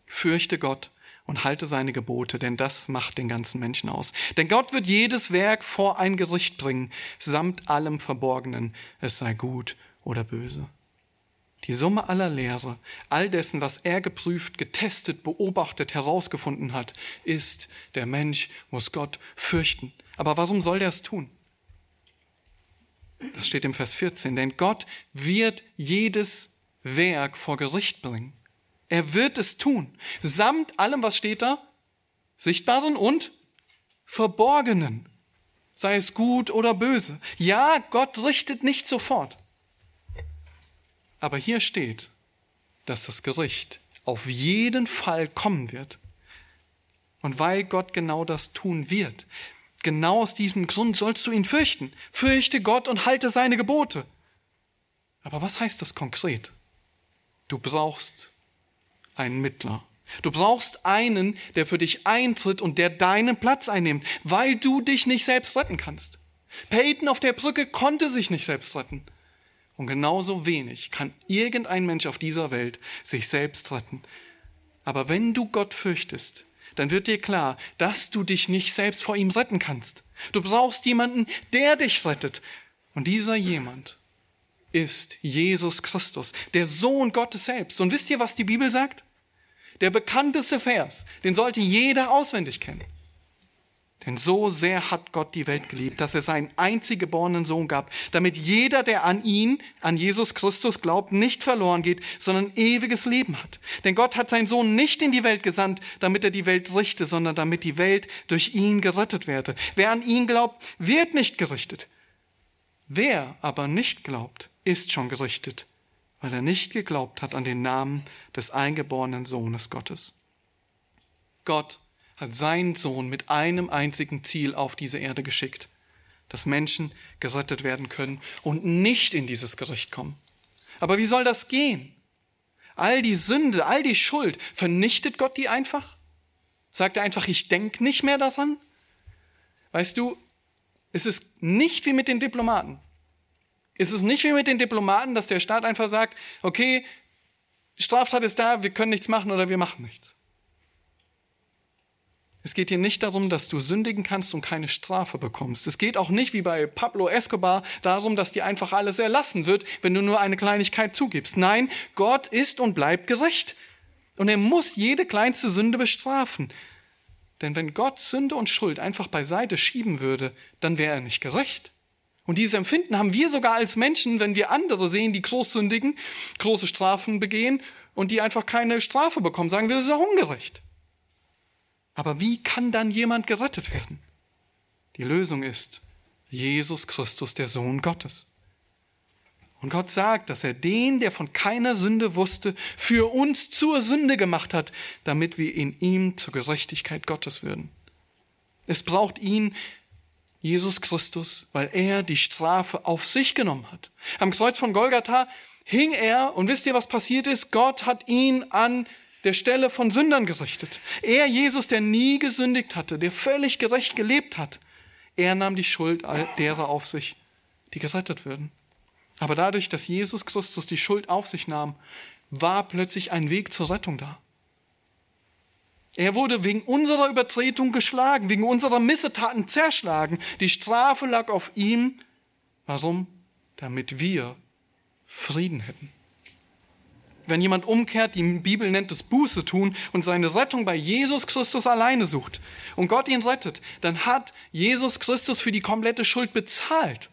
Fürchte Gott und halte seine Gebote, denn das macht den ganzen Menschen aus. Denn Gott wird jedes Werk vor ein Gericht bringen, samt allem Verborgenen, es sei gut oder böse. Die Summe aller Lehre, all dessen, was er geprüft, getestet, beobachtet, herausgefunden hat, ist, der Mensch muss Gott fürchten. Aber warum soll er es tun? Das steht im Vers 14. Denn Gott wird jedes Werk vor Gericht bringen. Er wird es tun. Samt allem, was steht da? Sichtbaren und Verborgenen. Sei es gut oder böse. Ja, Gott richtet nicht sofort. Aber hier steht, dass das Gericht auf jeden Fall kommen wird. Und weil Gott genau das tun wird, genau aus diesem Grund sollst du ihn fürchten. Fürchte Gott und halte seine Gebote. Aber was heißt das konkret? Du brauchst einen Mittler. Du brauchst einen, der für dich eintritt und der deinen Platz einnimmt, weil du dich nicht selbst retten kannst. Peyton auf der Brücke konnte sich nicht selbst retten. Und genauso wenig kann irgendein Mensch auf dieser Welt sich selbst retten. Aber wenn du Gott fürchtest, dann wird dir klar, dass du dich nicht selbst vor ihm retten kannst. Du brauchst jemanden, der dich rettet. Und dieser jemand ist Jesus Christus, der Sohn Gottes selbst. Und wisst ihr, was die Bibel sagt? Der bekannteste Vers, den sollte jeder auswendig kennen. Denn so sehr hat Gott die Welt geliebt, dass er seinen einzig geborenen Sohn gab, damit jeder, der an ihn, an Jesus Christus glaubt, nicht verloren geht, sondern ewiges Leben hat. Denn Gott hat seinen Sohn nicht in die Welt gesandt, damit er die Welt richte, sondern damit die Welt durch ihn gerettet werde. Wer an ihn glaubt, wird nicht gerichtet. Wer aber nicht glaubt, ist schon gerichtet, weil er nicht geglaubt hat an den Namen des eingeborenen Sohnes Gottes. Gott hat seinen Sohn mit einem einzigen Ziel auf diese Erde geschickt, dass Menschen gerettet werden können und nicht in dieses Gericht kommen. Aber wie soll das gehen? All die Sünde, all die Schuld, vernichtet Gott die einfach? Sagt er einfach, ich denke nicht mehr daran? Weißt du, es ist nicht wie mit den Diplomaten. Es ist nicht wie mit den Diplomaten, dass der Staat einfach sagt, okay, die Straftat ist da, wir können nichts machen oder wir machen nichts. Es geht hier nicht darum, dass du sündigen kannst und keine Strafe bekommst. Es geht auch nicht wie bei Pablo Escobar darum, dass dir einfach alles erlassen wird, wenn du nur eine Kleinigkeit zugibst. Nein, Gott ist und bleibt gerecht. Und er muss jede kleinste Sünde bestrafen. Denn wenn Gott Sünde und Schuld einfach beiseite schieben würde, dann wäre er nicht gerecht. Und dieses Empfinden haben wir sogar als Menschen, wenn wir andere sehen, die großsündigen, große Strafen begehen und die einfach keine Strafe bekommen, sagen wir, das ist auch ungerecht. Aber wie kann dann jemand gerettet werden? Die Lösung ist Jesus Christus, der Sohn Gottes. Und Gott sagt, dass er den, der von keiner Sünde wusste, für uns zur Sünde gemacht hat, damit wir in ihm zur Gerechtigkeit Gottes würden. Es braucht ihn, Jesus Christus, weil er die Strafe auf sich genommen hat. Am Kreuz von Golgatha hing er und wisst ihr, was passiert ist? Gott hat ihn an der Stelle von Sündern gerichtet. Er, Jesus, der nie gesündigt hatte, der völlig gerecht gelebt hat, er nahm die Schuld derer auf sich, die gerettet würden. Aber dadurch, dass Jesus Christus die Schuld auf sich nahm, war plötzlich ein Weg zur Rettung da. Er wurde wegen unserer Übertretung geschlagen, wegen unserer Missetaten zerschlagen. Die Strafe lag auf ihm. Warum? Damit wir Frieden hätten. Wenn jemand umkehrt, die Bibel nennt es Buße tun und seine Rettung bei Jesus Christus alleine sucht und Gott ihn rettet, dann hat Jesus Christus für die komplette Schuld bezahlt.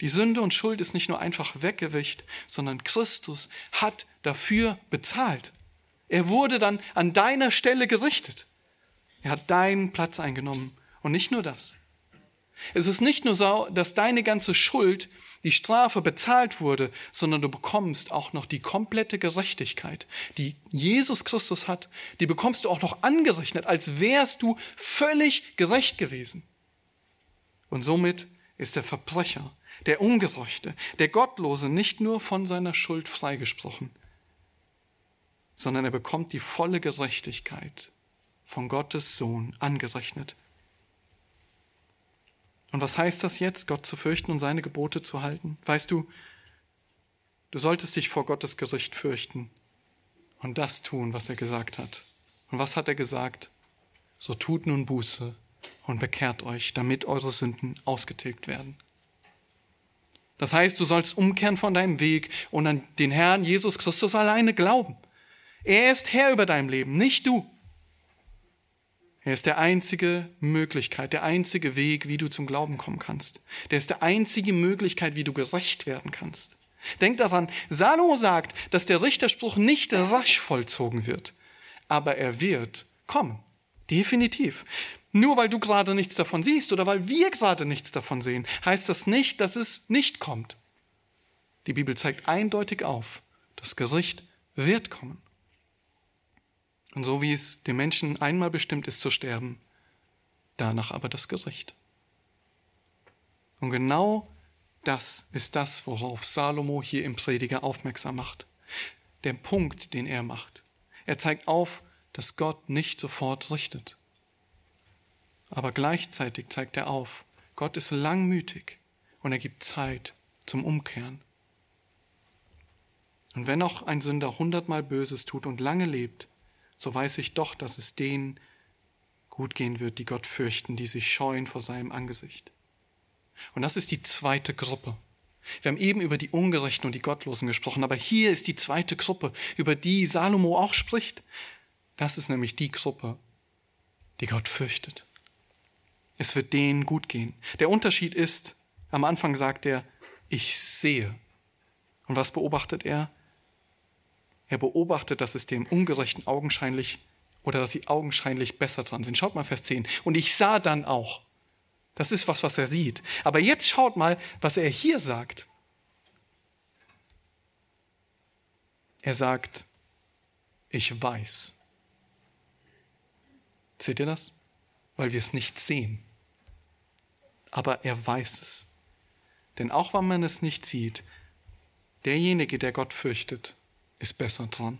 Die Sünde und Schuld ist nicht nur einfach weggewischt, sondern Christus hat dafür bezahlt. Er wurde dann an deiner Stelle gerichtet. Er hat deinen Platz eingenommen. Und nicht nur das. Es ist nicht nur so, dass deine ganze Schuld die Strafe bezahlt wurde, sondern du bekommst auch noch die komplette Gerechtigkeit, die Jesus Christus hat, die bekommst du auch noch angerechnet, als wärst du völlig gerecht gewesen. Und somit ist der Verbrecher, der Ungerechte, der Gottlose nicht nur von seiner Schuld freigesprochen, sondern er bekommt die volle Gerechtigkeit von Gottes Sohn angerechnet. Und was heißt das jetzt, Gott zu fürchten und seine Gebote zu halten? Weißt du, du solltest dich vor Gottes Gericht fürchten und das tun, was er gesagt hat. Und was hat er gesagt? So tut nun Buße und bekehrt euch, damit eure Sünden ausgetilgt werden. Das heißt, du sollst umkehren von deinem Weg und an den Herrn Jesus Christus alleine glauben. Er ist Herr über deinem Leben, nicht du. Er ist der einzige Möglichkeit, der einzige Weg, wie du zum Glauben kommen kannst. Der ist der einzige Möglichkeit, wie du gerecht werden kannst. Denk daran, Salomo sagt, dass der Richterspruch nicht rasch vollzogen wird, aber er wird kommen. Definitiv. Nur weil du gerade nichts davon siehst oder weil wir gerade nichts davon sehen, heißt das nicht, dass es nicht kommt. Die Bibel zeigt eindeutig auf, das Gericht wird kommen. Und so wie es dem Menschen einmal bestimmt ist zu sterben, danach aber das Gericht. Und genau das ist das, worauf Salomo hier im Prediger aufmerksam macht. Der Punkt, den er macht. Er zeigt auf, dass Gott nicht sofort richtet. Aber gleichzeitig zeigt er auf, Gott ist langmütig und er gibt Zeit zum Umkehren. Und wenn auch ein Sünder hundertmal Böses tut und lange lebt, so weiß ich doch, dass es denen gut gehen wird, die Gott fürchten, die sich scheuen vor seinem Angesicht. Und das ist die zweite Gruppe. Wir haben eben über die Ungerechten und die Gottlosen gesprochen, aber hier ist die zweite Gruppe, über die Salomo auch spricht. Das ist nämlich die Gruppe, die Gott fürchtet. Es wird denen gut gehen. Der Unterschied ist, am Anfang sagt er, ich sehe. Und was beobachtet er? Er beobachtet, dass es dem Ungerechten augenscheinlich oder dass sie augenscheinlich besser dran sind. Schaut mal Vers 10. Und ich sah dann auch. Das ist was, was er sieht. Aber jetzt schaut mal, was er hier sagt. Er sagt, ich weiß. Seht ihr das? Weil wir es nicht sehen. Aber er weiß es. Denn auch wenn man es nicht sieht, derjenige, der Gott fürchtet, ist besser dran.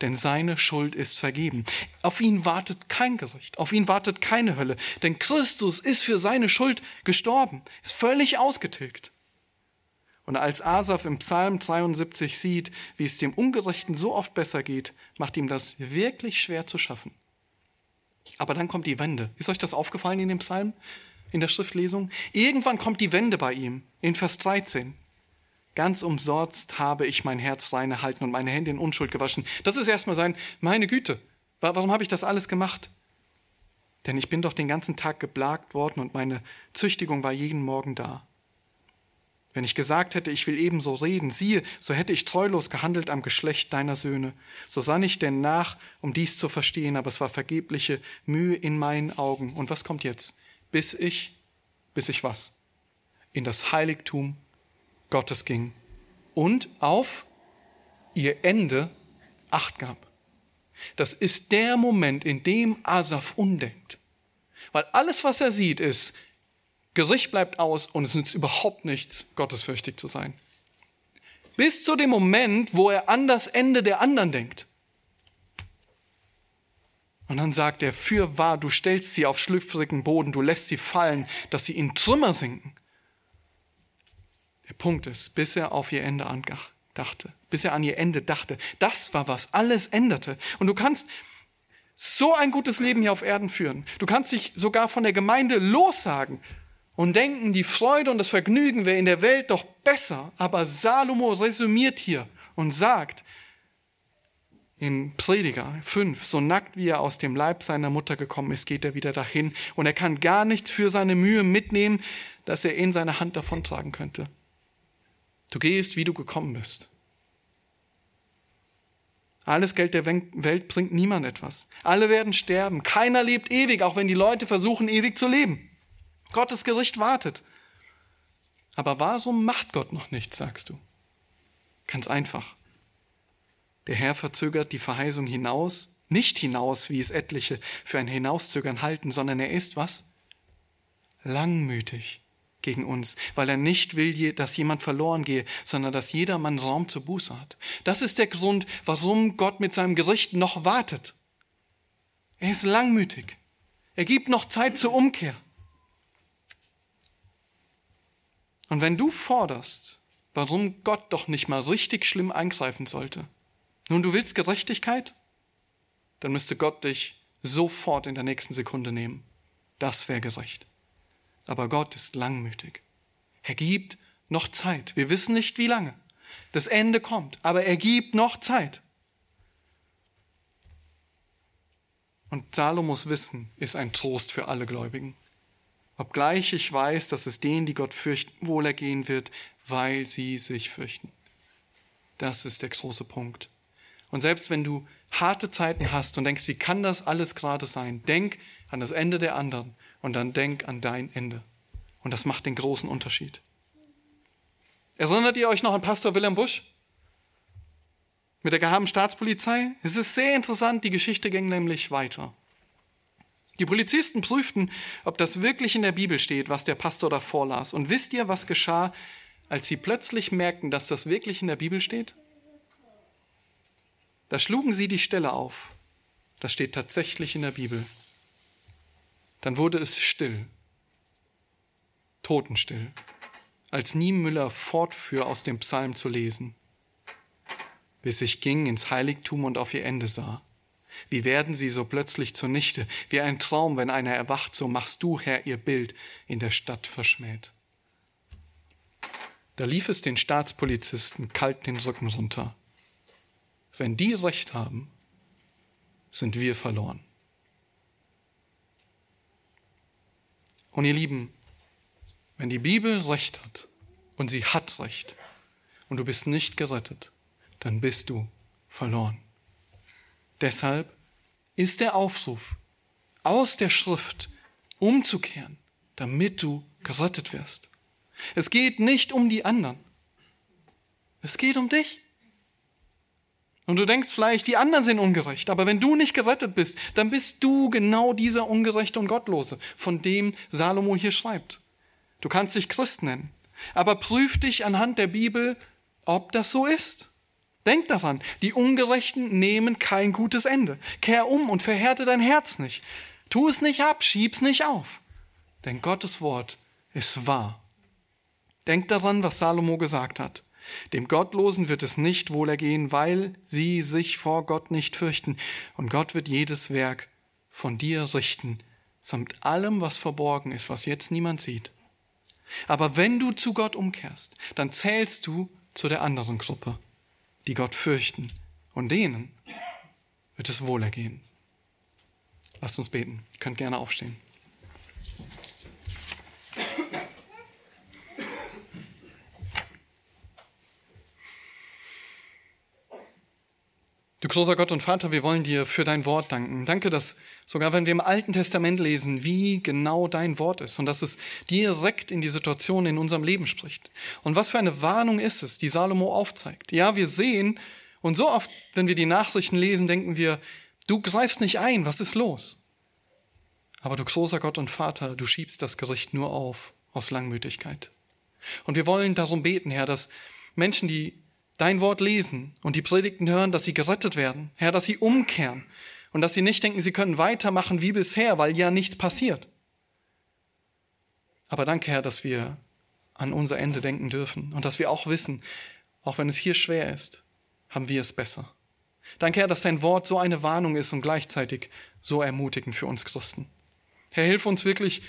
Denn seine Schuld ist vergeben. Auf ihn wartet kein Gericht, auf ihn wartet keine Hölle. Denn Christus ist für seine Schuld gestorben, ist völlig ausgetilgt. Und als Asaf im Psalm 73 sieht, wie es dem Ungerechten so oft besser geht, macht ihm das wirklich schwer zu schaffen. Aber dann kommt die Wende. Ist euch das aufgefallen in dem Psalm, in der Schriftlesung? Irgendwann kommt die Wende bei ihm, in Vers 13. Ganz umsonst habe ich mein Herz rein erhalten und meine Hände in Unschuld gewaschen. Das ist erstmal sein, meine Güte, warum habe ich das alles gemacht? Denn ich bin doch den ganzen Tag geplagt worden und meine Züchtigung war jeden Morgen da. Wenn ich gesagt hätte, ich will ebenso reden, siehe, so hätte ich treulos gehandelt am Geschlecht deiner Söhne. So sann ich denn nach, um dies zu verstehen, aber es war vergebliche Mühe in meinen Augen. Und was kommt jetzt? Bis ich, bis ich was? In das Heiligtum Gottes ging und auf ihr Ende Acht gab. Das ist der Moment, in dem Asaf undenkt. Weil alles, was er sieht, ist, Gericht bleibt aus und es nützt überhaupt nichts, gottesfürchtig zu sein. Bis zu dem Moment, wo er an das Ende der anderen denkt. Und dann sagt er, für wahr, du stellst sie auf schlüpfrigen Boden, du lässt sie fallen, dass sie in Trümmer sinken. Der Punkt ist, bis er auf ihr Ende dachte, bis er an ihr Ende dachte, das war was alles änderte. Und du kannst so ein gutes Leben hier auf Erden führen. Du kannst dich sogar von der Gemeinde lossagen und denken, die Freude und das Vergnügen wäre in der Welt doch besser. Aber Salomo resümiert hier und sagt, im Prediger 5, so nackt wie er aus dem Leib seiner Mutter gekommen ist, geht er wieder dahin und er kann gar nichts für seine Mühe mitnehmen, dass er in seiner Hand davontragen könnte. Du gehst, wie du gekommen bist. Alles Geld der Welt bringt niemand etwas. Alle werden sterben. Keiner lebt ewig, auch wenn die Leute versuchen, ewig zu leben. Gottes Gericht wartet. Aber warum macht Gott noch nichts, sagst du? Ganz einfach. Der Herr verzögert die Verheißung hinaus, nicht hinaus, wie es etliche für ein Hinauszögern halten, sondern er ist was? Langmütig gegen uns, weil er nicht will, dass jemand verloren gehe, sondern dass jedermann Raum zur Buße hat. Das ist der Grund, warum Gott mit seinem Gericht noch wartet. Er ist langmütig. Er gibt noch Zeit zur Umkehr. Und wenn du forderst, warum Gott doch nicht mal richtig schlimm eingreifen sollte, nun du willst Gerechtigkeit, dann müsste Gott dich sofort in der nächsten Sekunde nehmen. Das wäre gerecht aber Gott ist langmütig. Er gibt noch Zeit. Wir wissen nicht, wie lange. Das Ende kommt, aber er gibt noch Zeit. Und Salomos Wissen ist ein Trost für alle Gläubigen. Obgleich ich weiß, dass es denen, die Gott fürchten, wohlergehen wird, weil sie sich fürchten. Das ist der große Punkt. Und selbst wenn du harte Zeiten hast und denkst, wie kann das alles gerade sein, denk an das Ende der anderen und dann denk an dein Ende. Und das macht den großen Unterschied. Erinnert ihr euch noch an Pastor Wilhelm Busch? Mit der geheimen Staatspolizei? Es ist sehr interessant, die Geschichte ging nämlich weiter. Die Polizisten prüften, ob das wirklich in der Bibel steht, was der Pastor da vorlas. Und wisst ihr, was geschah, als sie plötzlich merkten, dass das wirklich in der Bibel steht? Da schlugen sie die Stelle auf. Das steht tatsächlich in der Bibel. Dann wurde es still, totenstill, als Niemüller fortfuhr aus dem Psalm zu lesen, bis ich ging ins Heiligtum und auf ihr Ende sah. Wie werden sie so plötzlich zunichte, wie ein Traum, wenn einer erwacht, so machst du, Herr, ihr Bild in der Stadt verschmäht. Da lief es den Staatspolizisten kalt den Rücken runter. Wenn die Recht haben, sind wir verloren. Und ihr Lieben, wenn die Bibel Recht hat, und sie hat Recht, und du bist nicht gerettet, dann bist du verloren. Deshalb ist der Aufruf aus der Schrift umzukehren, damit du gerettet wirst. Es geht nicht um die anderen. Es geht um dich. Und du denkst vielleicht, die anderen sind ungerecht, aber wenn du nicht gerettet bist, dann bist du genau dieser Ungerechte und Gottlose, von dem Salomo hier schreibt. Du kannst dich Christ nennen, aber prüf dich anhand der Bibel, ob das so ist. Denk daran, die Ungerechten nehmen kein gutes Ende. Kehr um und verhärte dein Herz nicht. Tu es nicht ab, schieb's nicht auf. Denn Gottes Wort ist wahr. Denk daran, was Salomo gesagt hat. Dem Gottlosen wird es nicht wohlergehen, weil sie sich vor Gott nicht fürchten. Und Gott wird jedes Werk von dir richten, samt allem, was verborgen ist, was jetzt niemand sieht. Aber wenn du zu Gott umkehrst, dann zählst du zu der anderen Gruppe, die Gott fürchten. Und denen wird es wohlergehen. Lasst uns beten. Ihr könnt gerne aufstehen. Du großer Gott und Vater, wir wollen dir für dein Wort danken. Danke, dass sogar wenn wir im Alten Testament lesen, wie genau dein Wort ist und dass es direkt in die Situation in unserem Leben spricht. Und was für eine Warnung ist es, die Salomo aufzeigt. Ja, wir sehen und so oft, wenn wir die Nachrichten lesen, denken wir, du greifst nicht ein, was ist los? Aber du großer Gott und Vater, du schiebst das Gericht nur auf aus Langmütigkeit. Und wir wollen darum beten, Herr, dass Menschen, die dein Wort lesen und die Predigten hören, dass sie gerettet werden. Herr, dass sie umkehren und dass sie nicht denken, sie können weitermachen wie bisher, weil ja nichts passiert. Aber danke, Herr, dass wir an unser Ende denken dürfen und dass wir auch wissen, auch wenn es hier schwer ist, haben wir es besser. Danke, Herr, dass dein Wort so eine Warnung ist und gleichzeitig so ermutigend für uns Christen. Herr, hilf uns wirklich,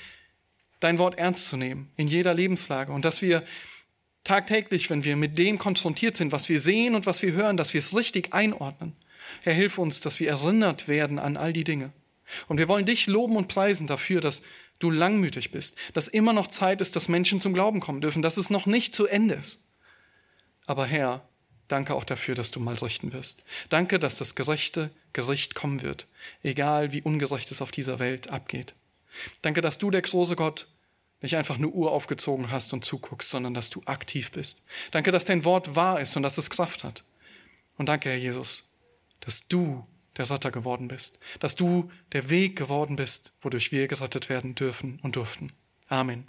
dein Wort ernst zu nehmen in jeder Lebenslage und dass wir tagtäglich, wenn wir mit dem konfrontiert sind, was wir sehen und was wir hören, dass wir es richtig einordnen. Herr, hilf uns, dass wir erinnert werden an all die Dinge. Und wir wollen dich loben und preisen dafür, dass du langmütig bist, dass immer noch Zeit ist, dass Menschen zum Glauben kommen dürfen, dass es noch nicht zu Ende ist. Aber Herr, danke auch dafür, dass du mal richten wirst. Danke, dass das gerechte Gericht kommen wird, egal wie ungerecht es auf dieser Welt abgeht. Danke, dass du, der große Gott, nicht einfach eine Uhr aufgezogen hast und zuguckst, sondern dass du aktiv bist. Danke, dass dein Wort wahr ist und dass es Kraft hat. Und danke, Herr Jesus, dass du der Retter geworden bist, dass du der Weg geworden bist, wodurch wir gerettet werden dürfen und durften. Amen.